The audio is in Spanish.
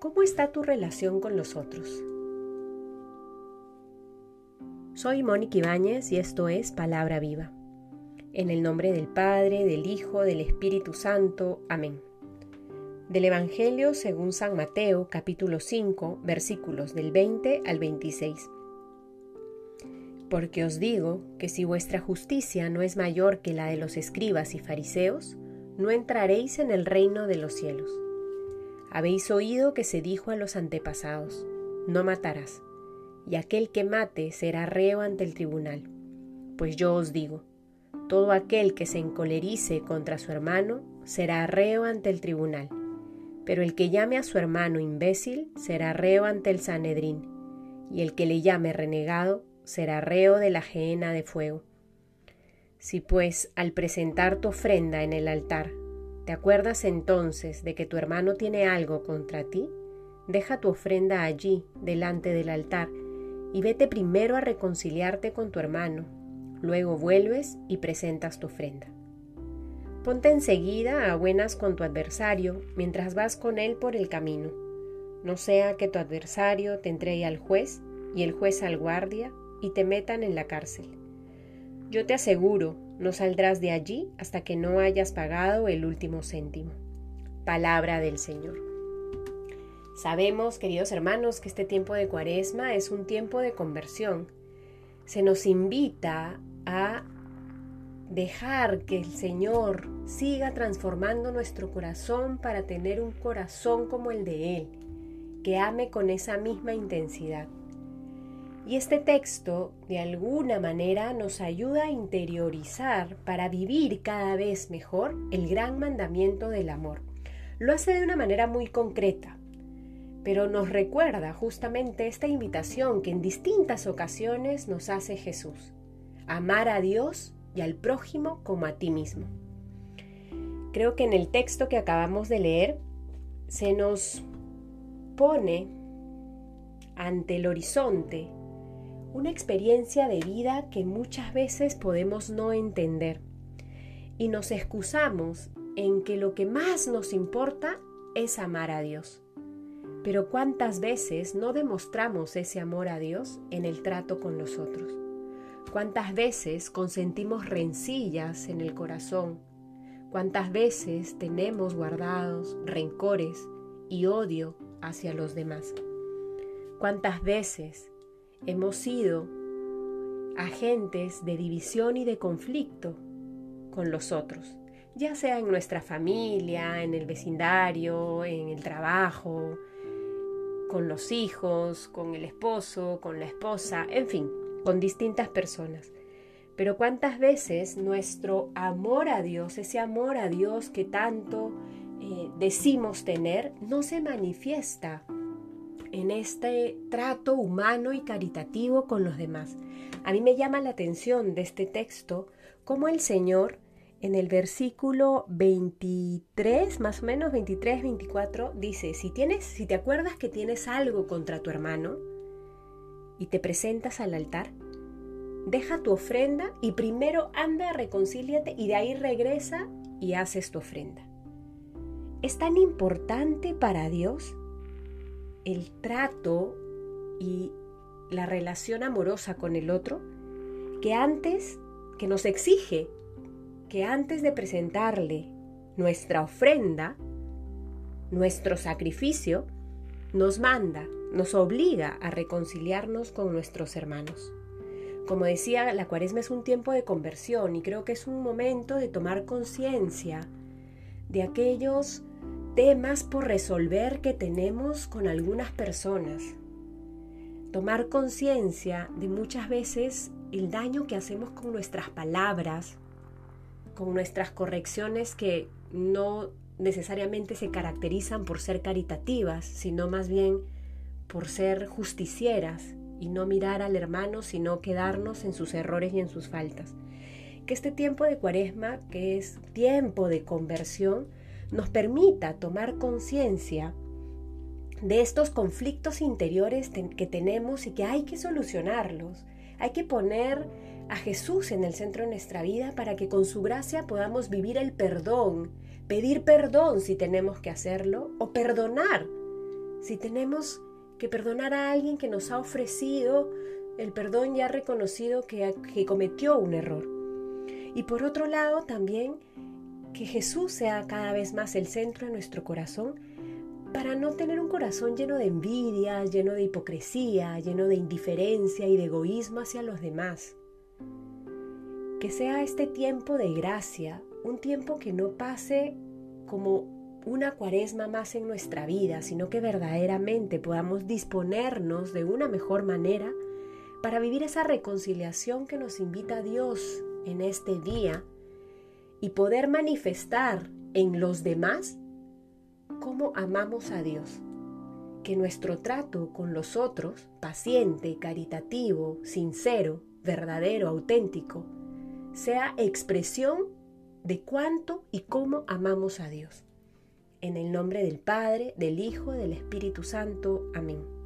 ¿Cómo está tu relación con los otros? Soy Mónica Ibáñez y esto es Palabra Viva. En el nombre del Padre, del Hijo, del Espíritu Santo. Amén. Del Evangelio según San Mateo, capítulo 5, versículos del 20 al 26. Porque os digo que si vuestra justicia no es mayor que la de los escribas y fariseos, no entraréis en el reino de los cielos. Habéis oído que se dijo a los antepasados, no matarás, y aquel que mate será reo ante el tribunal. Pues yo os digo, todo aquel que se encolerice contra su hermano será reo ante el tribunal, pero el que llame a su hermano imbécil será reo ante el Sanedrín, y el que le llame renegado será reo de la gehenna de fuego. Si pues al presentar tu ofrenda en el altar ¿Te acuerdas entonces de que tu hermano tiene algo contra ti? Deja tu ofrenda allí, delante del altar, y vete primero a reconciliarte con tu hermano. Luego vuelves y presentas tu ofrenda. Ponte enseguida a buenas con tu adversario mientras vas con él por el camino. No sea que tu adversario te entregue al juez y el juez al guardia y te metan en la cárcel. Yo te aseguro no saldrás de allí hasta que no hayas pagado el último céntimo. Palabra del Señor. Sabemos, queridos hermanos, que este tiempo de cuaresma es un tiempo de conversión. Se nos invita a dejar que el Señor siga transformando nuestro corazón para tener un corazón como el de Él, que ame con esa misma intensidad. Y este texto, de alguna manera, nos ayuda a interiorizar para vivir cada vez mejor el gran mandamiento del amor. Lo hace de una manera muy concreta, pero nos recuerda justamente esta invitación que en distintas ocasiones nos hace Jesús. Amar a Dios y al prójimo como a ti mismo. Creo que en el texto que acabamos de leer se nos pone ante el horizonte una experiencia de vida que muchas veces podemos no entender y nos excusamos en que lo que más nos importa es amar a Dios. Pero ¿cuántas veces no demostramos ese amor a Dios en el trato con los otros? ¿Cuántas veces consentimos rencillas en el corazón? ¿Cuántas veces tenemos guardados rencores y odio hacia los demás? ¿Cuántas veces hemos sido agentes de división y de conflicto con los otros, ya sea en nuestra familia, en el vecindario, en el trabajo, con los hijos, con el esposo, con la esposa, en fin, con distintas personas. Pero cuántas veces nuestro amor a Dios, ese amor a Dios que tanto eh, decimos tener, no se manifiesta en este trato humano y caritativo con los demás. A mí me llama la atención de este texto cómo el Señor en el versículo 23, más o menos 23, 24, dice, si tienes, si te acuerdas que tienes algo contra tu hermano y te presentas al altar, deja tu ofrenda y primero anda, reconcíliate y de ahí regresa y haces tu ofrenda. Es tan importante para Dios el trato y la relación amorosa con el otro que antes, que nos exige que antes de presentarle nuestra ofrenda, nuestro sacrificio, nos manda, nos obliga a reconciliarnos con nuestros hermanos. Como decía, la cuaresma es un tiempo de conversión y creo que es un momento de tomar conciencia de aquellos temas por resolver que tenemos con algunas personas. Tomar conciencia de muchas veces el daño que hacemos con nuestras palabras, con nuestras correcciones que no necesariamente se caracterizan por ser caritativas, sino más bien por ser justicieras y no mirar al hermano, sino quedarnos en sus errores y en sus faltas. Que este tiempo de cuaresma, que es tiempo de conversión, nos permita tomar conciencia de estos conflictos interiores que tenemos y que hay que solucionarlos. Hay que poner a Jesús en el centro de nuestra vida para que con su gracia podamos vivir el perdón, pedir perdón si tenemos que hacerlo o perdonar Si tenemos que perdonar a alguien que nos ha ofrecido el perdón ya reconocido que, que cometió un error. Y por otro lado también que Jesús sea cada vez más el centro de nuestro corazón para no tener un corazón lleno de envidia, lleno de hipocresía, lleno de indiferencia y de egoísmo hacia los demás. Que sea este tiempo de gracia, un tiempo que no pase como una cuaresma más en nuestra vida, sino que verdaderamente podamos disponernos de una mejor manera para vivir esa reconciliación que nos invita Dios en este día y poder manifestar en los demás cómo amamos a Dios. Que nuestro trato con los otros, paciente, caritativo, sincero, verdadero, auténtico, sea expresión de cuánto y cómo amamos a Dios. En el nombre del Padre, del Hijo, del Espíritu Santo. Amén.